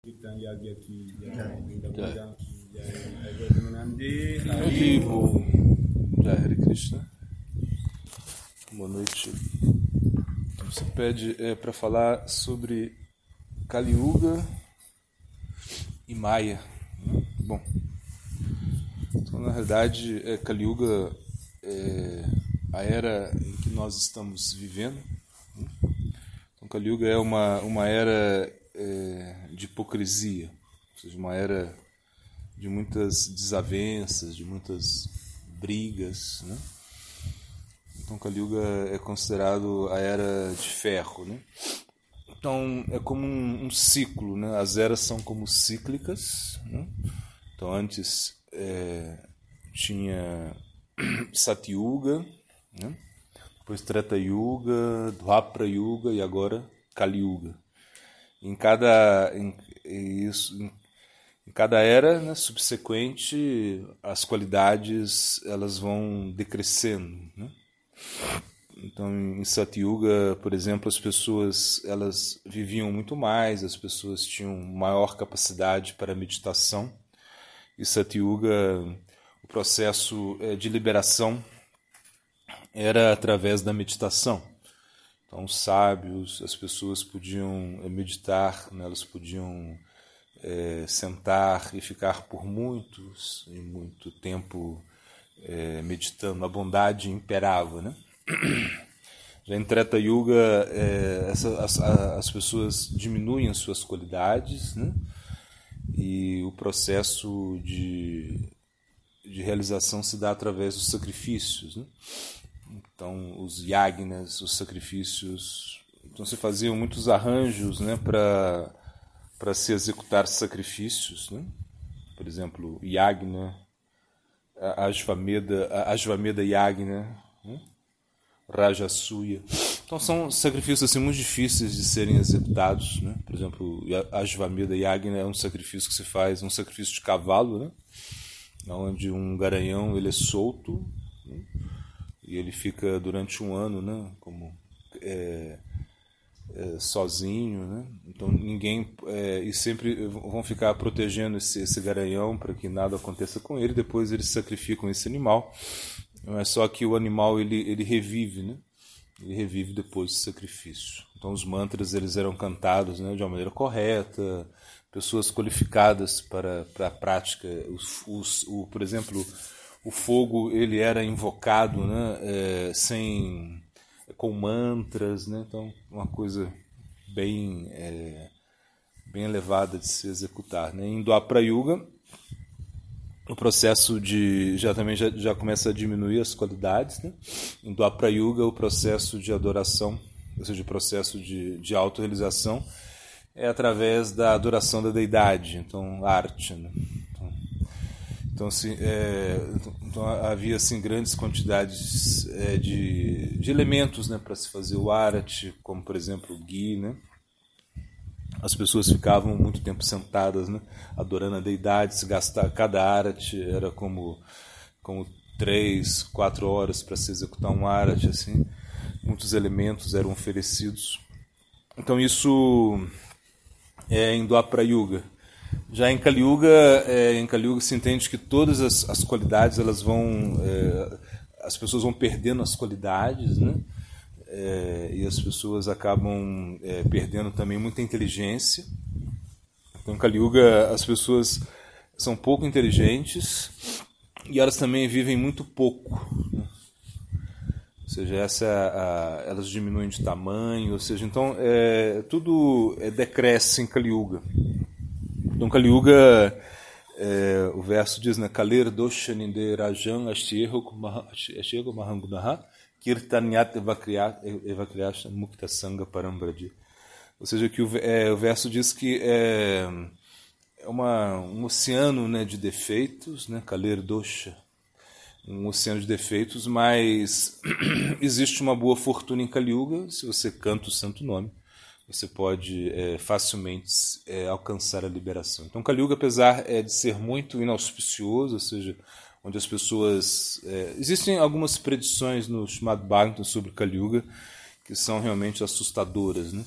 Kita yagya ki jai, Buddha ki jai, Agadunandi, Haribo. Jai Hare Krishna. Boa noite. Você pede é, para falar sobre Kali Yuga e Maya. Bom, então na verdade é, Kali Yuga é a era em que nós estamos vivendo. Então Kali Yuga é uma, uma era é, de hipocrisia, ou seja, uma era de muitas desavenças, de muitas brigas, né? Então Kali Yuga é considerado a era de ferro, né? Então é como um, um ciclo, né? As eras são como cíclicas, né? Então antes é, tinha Satyuga, né? depois Treta Yuga, Dwapara Yuga e agora Kali Yuga. Em cada em, isso, em, em cada era né, subsequente, as qualidades elas vão decrescendo. Né? Então, em Satyuga, por exemplo, as pessoas elas viviam muito mais, as pessoas tinham maior capacidade para meditação. E Satyuga, o processo eh, de liberação era através da meditação. Então, os sábios, as pessoas podiam meditar, né? elas podiam é, sentar e ficar por muitos e muito tempo é, meditando. A bondade imperava, né? Já em Treta Yuga, é, essa, as, as pessoas diminuem as suas qualidades, né? E o processo de, de realização se dá através dos sacrifícios, né? Então, os yagnas, os sacrifícios. Então, se faziam muitos arranjos né, para se executar sacrifícios. Né? Por exemplo, yagna, Ashvameda, Ashvameda yagna, né? Rajasuya. Então, são sacrifícios assim, muito difíceis de serem executados. Né? Por exemplo, Ashvameda yagna é um sacrifício que se faz, um sacrifício de cavalo, né? onde um garanhão ele é solto. Né? E ele fica durante um ano, né, como é, é, sozinho, né? Então ninguém é, e sempre vão ficar protegendo esse, esse garanhão para que nada aconteça com ele. Depois eles sacrificam esse animal. É só que o animal ele ele revive, né? Ele revive depois do sacrifício. Então os mantras eles eram cantados, né, de uma maneira correta. Pessoas qualificadas para, para a prática, os, os, o, por exemplo, o fogo ele era invocado né, é, sem com mantras, né? então uma coisa bem é, bem elevada de se executar. Né? Em Dwapara Yuga, o processo de já também já, já começa a diminuir as qualidades. Né? Em Dwapara Yuga, o processo de adoração, ou seja, o processo de, de autorrealização, é através da adoração da deidade, então arte. Né? Então, assim, é, então havia assim, grandes quantidades é, de, de elementos né, para se fazer o arate, como por exemplo o gui. Né? As pessoas ficavam muito tempo sentadas, né, adorando a deidade, se gastar cada arate era como, como três, quatro horas para se executar um arate. Assim. Muitos elementos eram oferecidos. Então isso é em Dwapara Yuga. Já em Kali Yuga, é, em Kali Yuga se entende que todas as, as qualidades elas vão, é, as pessoas vão perdendo as qualidades, né? É, e as pessoas acabam é, perdendo também muita inteligência. Então, em Kali as pessoas são pouco inteligentes e elas também vivem muito pouco. Né? Ou seja, essa, a, elas diminuem de tamanho, ou seja, então é, tudo é, decresce em Kali Yuga. Então, Kali Yuga, é, o verso diz, né, Kalir doshaninde rajan ashtiego mahangunaha kirtanyat evakriyasha mukta sangha parambradi. Ou seja, que o, é, o verso diz que é, é uma, um oceano né, de defeitos, né, Kalir dosha, um oceano de defeitos, mas existe uma boa fortuna em Kali Yuga se você canta o santo nome você pode é, facilmente é, alcançar a liberação. Então, Kali Yuga, apesar é, de ser muito inauspicioso, ou seja, onde as pessoas. É, existem algumas predições no Srimad Bhagavatam sobre Kali Yuga que são realmente assustadoras. Né?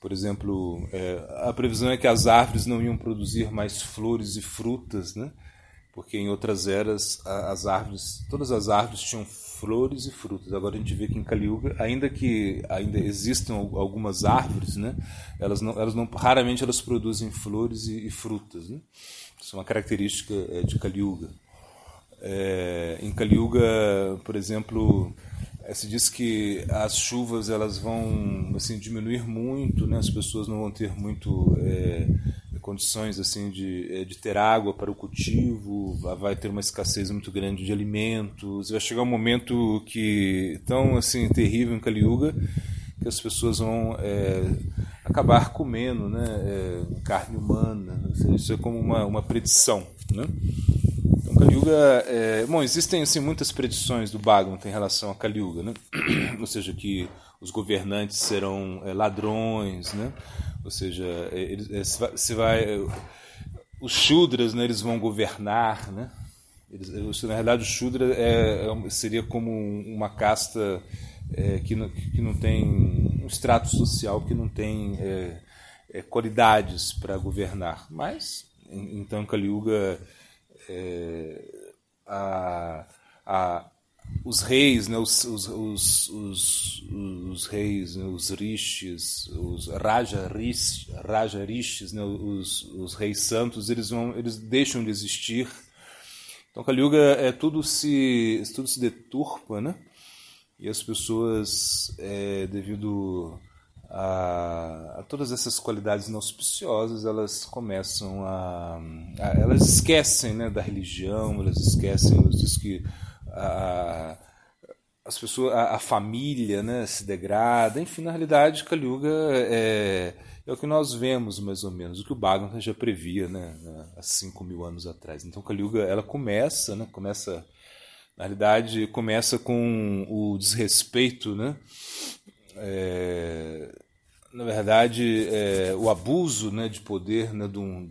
Por exemplo, é, a previsão é que as árvores não iam produzir mais flores e frutas, né? porque em outras eras as árvores, todas as árvores tinham flores e frutas. Agora a gente vê que em Caliuga, ainda que ainda existam algumas árvores, né, elas não, elas não, raramente elas produzem flores e, e frutas. Né? Isso é uma característica é, de Caliuga. É, em Caliuga, por exemplo, é, se diz que as chuvas elas vão assim diminuir muito, né? As pessoas não vão ter muito é, condições assim de, é, de ter água para o cultivo, vai ter uma escassez muito grande de alimentos, vai chegar um momento que tão assim terrível em Kaliuga que as pessoas vão é, acabar comendo, né, é, carne humana. Isso é como uma, uma predição, né? Então, Kaliuga, é, bom, existem assim muitas predições do Bhagavatam em relação a Kaliuga, né? Ou seja, que os governantes serão é, ladrões, né? Ou seja, ele, se vai, os Shudras, né, eles vão governar, né? Eles, na realidade, o Shudra é, é, seria como uma casta é, que, não, que não tem um extrato social que não tem é, é qualidades para governar. Mas, então, Kali Yuga, é, a, a, os reis, né, os, os, os, os, os reis, né, os rishis, os raja, rish, raja rishis, né, os, os reis santos, eles, vão, eles deixam de existir. Então, Kali Yuga é tudo se tudo se deturpa, né? E as pessoas, é, devido a, a, todas essas qualidades inauspiciosas, elas começam a, a, elas esquecem, né, da religião, elas esquecem, elas diz que a, as pessoas, a, a, família né, se degrada, enfim, na realidade, Kali Yuga é, é o que nós vemos mais ou menos, o que o Bhagavatam já previa né, há 5 mil anos atrás. Então, Kali Yuga, ela começa, né, começa, na realidade, começa com o desrespeito, né, é, na verdade, é, o abuso né, de poder né, um,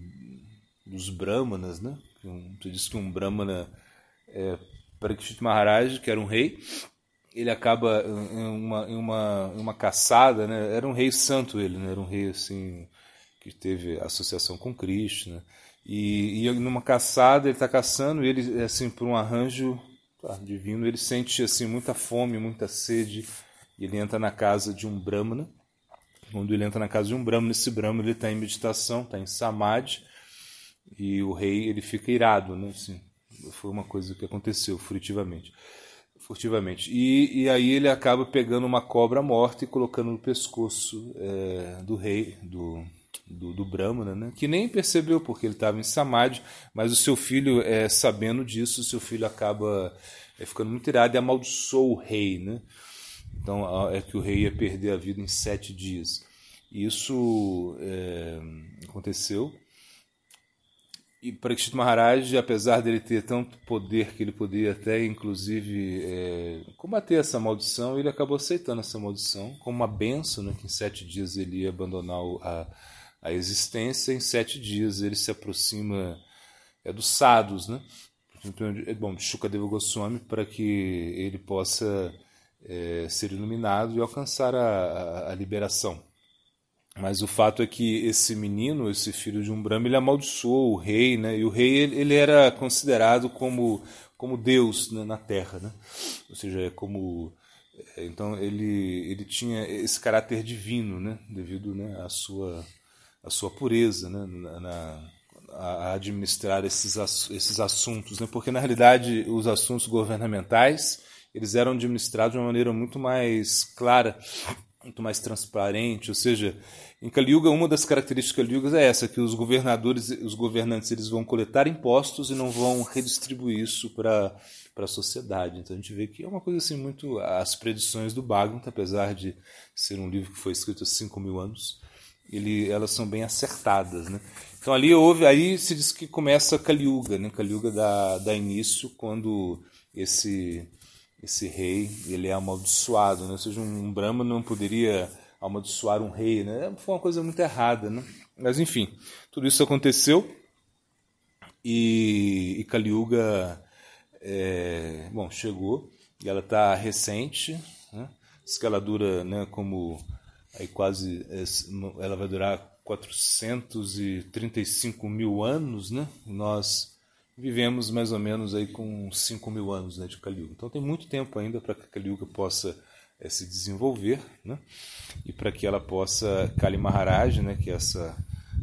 dos brahmanas, né, tu disse que um brahmana é, Parikshit Maharaj, que era um rei, ele acaba em uma, em uma, em uma caçada, né? Era um rei santo ele, né? Era um rei assim que teve associação com Krishna. E, e numa caçada ele está caçando e ele assim por um arranjo tá, divino ele sente assim muita fome, muita sede. E ele entra na casa de um brahmana. Quando ele entra na casa de um brahmana, esse brahmana ele está em meditação, está em samadhi. E o rei ele fica irado, né? Assim, foi uma coisa que aconteceu furtivamente. Furtivamente. E, e aí ele acaba pegando uma cobra morta e colocando no pescoço é, do rei, do, do, do Brahmana, né? que nem percebeu porque ele estava em Samadhi, mas o seu filho, é, sabendo disso, o seu filho acaba é, ficando muito irado e amaldiçoou o rei. Né? Então é que o rei ia perder a vida em sete dias. Isso é, aconteceu e Parikshit Maharaj, apesar dele ter tanto poder que ele podia até, inclusive, é, combater essa maldição, ele acabou aceitando essa maldição como uma benção, né, que em sete dias ele ia abandonar a, a existência, em sete dias ele se aproxima é, dos sadhus, né? Bom, de Shukadeva Goswami, para que ele possa é, ser iluminado e alcançar a, a, a liberação. Mas o fato é que esse menino, esse filho de um Brahma, ele amaldiçoou o rei, né? E o rei ele, era considerado como como Deus né, na Terra, né? Ou seja, é como é, então ele ele tinha esse caráter divino, né? Devido né, à sua à sua pureza, né? Na, na a administrar esses esses assuntos, né? Porque na realidade os assuntos governamentais eles eram administrados de uma maneira muito mais clara muito mais transparente, ou seja, em Kali uma das características de Kali é essa, que os governadores, os governantes, eles vão coletar impostos e não vão redistribuir isso para para a sociedade. Então a gente vê que é uma coisa assim muito as predições do Bhagavatam, apesar de ser um livro que foi escrito há 5 mil anos, ele, elas são bem acertadas, né? Então ali houve, aí se diz que começa a Kali né? Kali dá, dá início quando esse esse rei ele é amaldiçoado, né? ou seja, um Brahma não poderia amaldiçoar um rei, né? Foi uma coisa muito errada, né? Mas enfim, tudo isso aconteceu e, e Kali Yuga, é, bom, chegou e ela está recente, né? Diz que ela dura, né, como aí quase ela vai durar 435 mil anos, né? nós vivemos mais ou menos aí com 5 mil anos né, de Yuga. Então tem muito tempo ainda para que a Yuga possa é, se desenvolver, né? E para que ela possa Kali Maharaj, né? Que é essa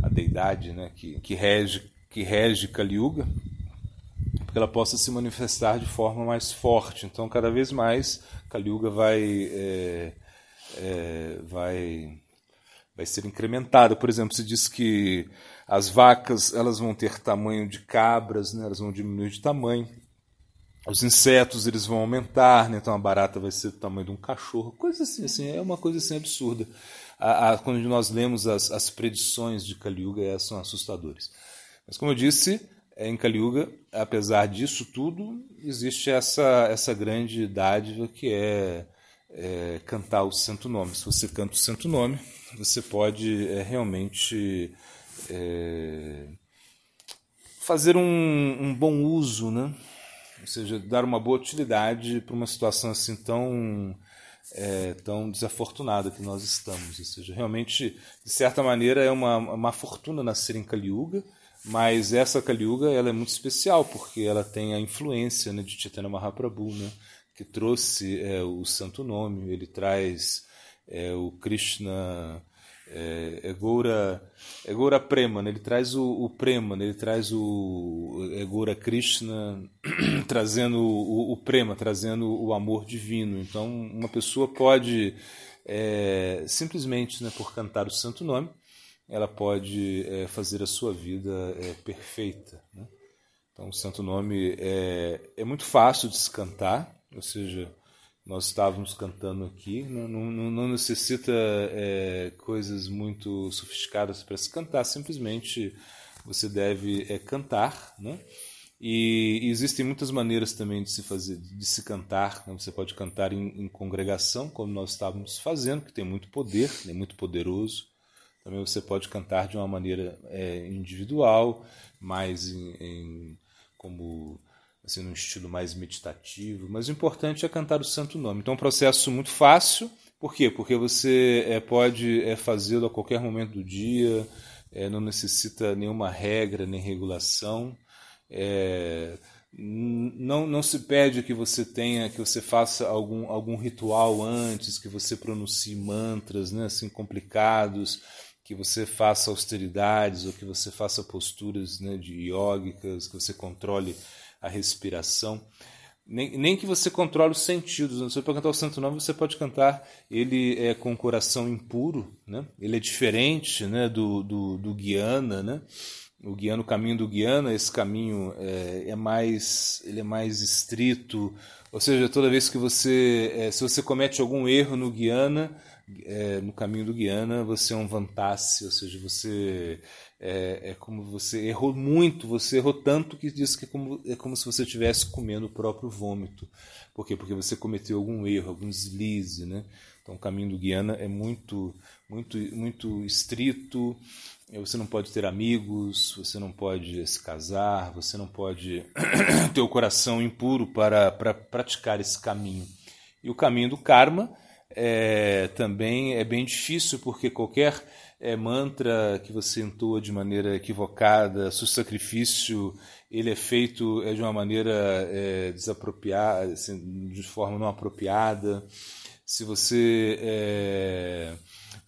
a deidade, né? Que, que rege que rege Kali Yuga, para que ela possa se manifestar de forma mais forte. Então cada vez mais Kali Yuga vai é, é, vai vai ser incrementada. Por exemplo, se diz que as vacas elas vão ter tamanho de cabras, né? elas vão diminuir de tamanho. Os insetos eles vão aumentar, né? então a barata vai ser do tamanho de um cachorro, coisa assim, assim é uma coisa assim absurda. A, a, quando nós lemos as, as predições de Kali Yuga, elas são assustadoras. Mas como eu disse, é, em Kali Yuga, apesar disso tudo, existe essa, essa grande dádiva que é, é cantar o santo nome. Se você canta o santo nome, você pode é, realmente é, fazer um, um, bom uso, né? ou seja, dar uma boa utilidade para uma situação assim tão, é, tão desafortunada que nós estamos. Ou seja, realmente, de certa maneira, é uma, uma fortuna nascer em Kali Yuga, mas essa Kali Yuga ela é muito especial porque ela tem a influência né, de Chaitanya Mahaprabhu, né, que trouxe é, o santo nome, ele traz é, o Krishna é, é Goura, é Goura né? ele traz o, o né? ele traz o é Goura Krishna trazendo o, o, Prema, trazendo o amor divino. Então, uma pessoa pode é, simplesmente, né, por cantar o santo nome, ela pode é, fazer a sua vida é, perfeita. Né? Então, o santo nome é, é muito fácil de se cantar, ou seja, nós estávamos cantando aqui. Não, não, não necessita é, coisas muito sofisticadas para se cantar, simplesmente você deve é, cantar, né? E existem muitas maneiras também de se fazer, de se cantar. Né? Você pode cantar em, em, congregação, como nós estávamos fazendo, que tem muito poder, é muito poderoso. Também você pode cantar de uma maneira é, individual, mais em, em como assim, num estilo mais meditativo, mas o importante é cantar o santo nome. Então é um processo muito fácil, por quê? Porque você é, pode é, fazê-lo a qualquer momento do dia, é, não necessita nenhuma regra nem regulação. É, não, não se pede que você tenha, que você faça algum, algum ritual antes, que você pronuncie mantras né, assim, complicados, que você faça austeridades ou que você faça posturas né, de yógicas, que você controle a respiração. Nem, nem que você controle os sentidos. Você pode cantar o Santo Nome, você pode cantar ele é com o coração impuro. Né? Ele é diferente né, do, do, do Guiana. Né? O Guiana, o caminho do Guiana, esse caminho é, é mais, ele é mais estrito. Ou seja, toda vez que você, é, se você comete algum erro no Guiana, é, no caminho do Guiana, você é um vantasse, ou seja, você é, é, como você errou muito, você errou tanto que diz que é como, é como se você estivesse comendo o próprio vômito. Por quê? Porque você cometeu algum erro, algum deslize, né? Então o caminho do Guiana é muito, muito, muito estrito. Você não pode ter amigos, você não pode se casar, você não pode ter o coração impuro para, para praticar esse caminho. E o caminho do karma é, também é bem difícil, porque qualquer é, mantra que você entoa de maneira equivocada, se o sacrifício ele é feito é, de uma maneira é, desapropriada, assim, de forma não apropriada, se você é,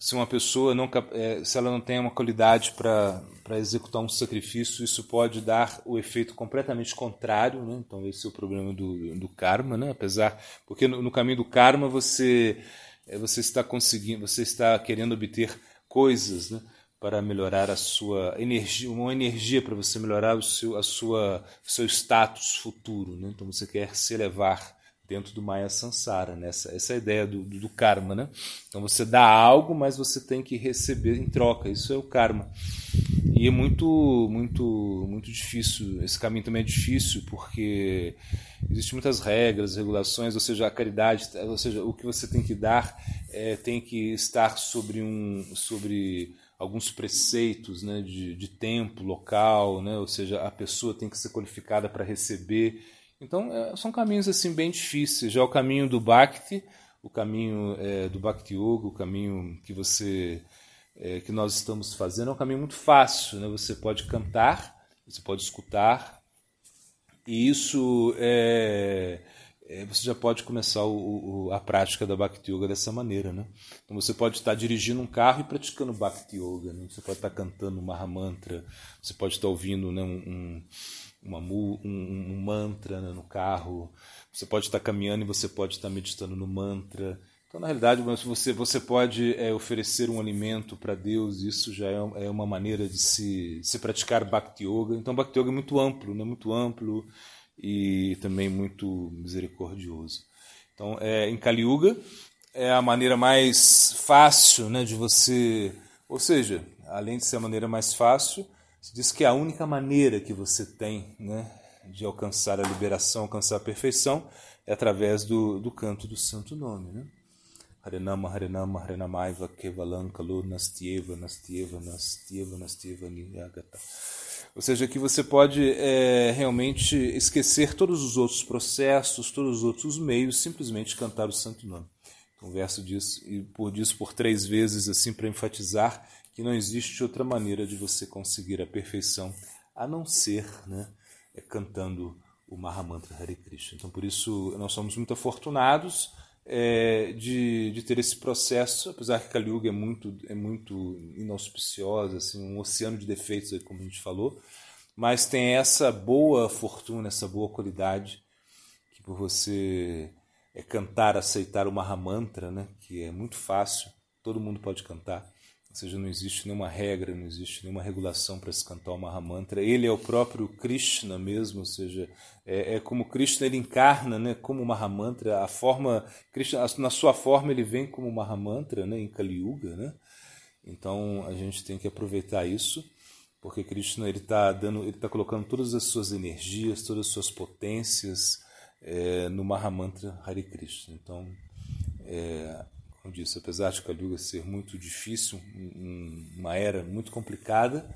se uma pessoa não é, se ela não tem uma qualidade para executar um sacrifício, isso pode dar o efeito completamente contrário, né? Então esse é o problema do, do karma, né? Apesar porque no, no caminho do karma você é, você está conseguindo, você está querendo obter coisas né, para melhorar a sua energia, uma energia para você melhorar o seu, a sua, seu status futuro. Né? Então você quer se elevar dentro do Maya Sansara, né? essa, essa é ideia do, do, karma. Né? Então você dá algo, mas você tem que receber em troca, isso é o karma. E é muito, muito, muito difícil, esse caminho também é difícil, porque existem muitas regras, regulações, ou seja, a caridade, ou seja, o que você tem que dar é, tem que estar sobre um sobre alguns preceitos né, de, de tempo, local, né, ou seja, a pessoa tem que ser qualificada para receber. Então, é, são caminhos assim bem difíceis. Já o caminho do Bhakti, o caminho é, do Bhakti Yoga, o caminho que você é, que nós estamos fazendo é um caminho muito fácil, né? Você pode cantar, você pode escutar e isso é, é, você já pode começar o, o, a prática da Bhakti Yoga dessa maneira, né? Então você pode estar dirigindo um carro e praticando Bhakti Yoga, né? Você pode estar cantando um Mahamantra, você pode estar ouvindo né, um, uma, um, um mantra né, no carro, você pode estar caminhando e você pode estar meditando no mantra. Então, na realidade, você, você pode é, oferecer um alimento para Deus, isso já é, é, uma maneira de se, se praticar Bhakti Yoga. Então, Bhakti Yoga é muito amplo, né? muito amplo e também muito misericordioso. Então, é, em Kali Yuga, é a maneira mais fácil né, de você. Ou seja, além de ser a maneira mais fácil, se diz que é a única maneira que você tem né, de alcançar a liberação, alcançar a perfeição, é através do, do canto do santo nome. Né? Harenama, Harenama, Harenamaiva, Kevalam, Kalu, Nastieva, Nastieva, Nastieva, Nastieva, Niyagata. Ou seja, que você pode é, realmente esquecer todos os outros processos, todos os outros meios, simplesmente cantar o santo nome. Então, o verso diz, e por disso por três vezes, assim, para enfatizar que não existe outra maneira de você conseguir a perfeição a não ser né, é, cantando o Mahamantra Hare Krishna. Então, por isso, nós somos muito afortunados é, de, de ter esse processo, apesar que Kali Yuga é muito, é muito inauspiciosa, assim, um oceano de defeitos, como a gente falou, mas tem essa boa fortuna, essa boa qualidade, que por você é cantar, aceitar o Mahamantra, né, que é muito fácil, todo mundo pode cantar, ou seja, não existe nenhuma regra, não existe nenhuma regulação para se cantar o Mahamantra. Ele é o próprio Krishna mesmo, ou seja, é, é como Krishna ele encarna né, como Mahamantra. A forma, Krishna, na sua forma, ele vem como Mahamantra né, em Kali Yuga. Né? Então a gente tem que aproveitar isso, porque Krishna ele está dando, ele está colocando todas as suas energias, todas as suas potências é, no Mahamantra Hare Krishna. Então é, disse, apesar de Kali ser muito difícil, uma era muito complicada,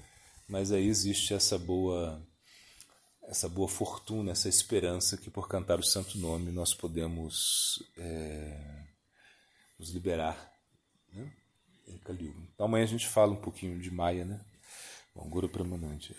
mas aí existe essa boa essa boa fortuna, essa esperança que por cantar o santo nome nós podemos é, nos liberar né? Então amanhã a gente fala um pouquinho de Maia, né? Bom, Guru Pramanante.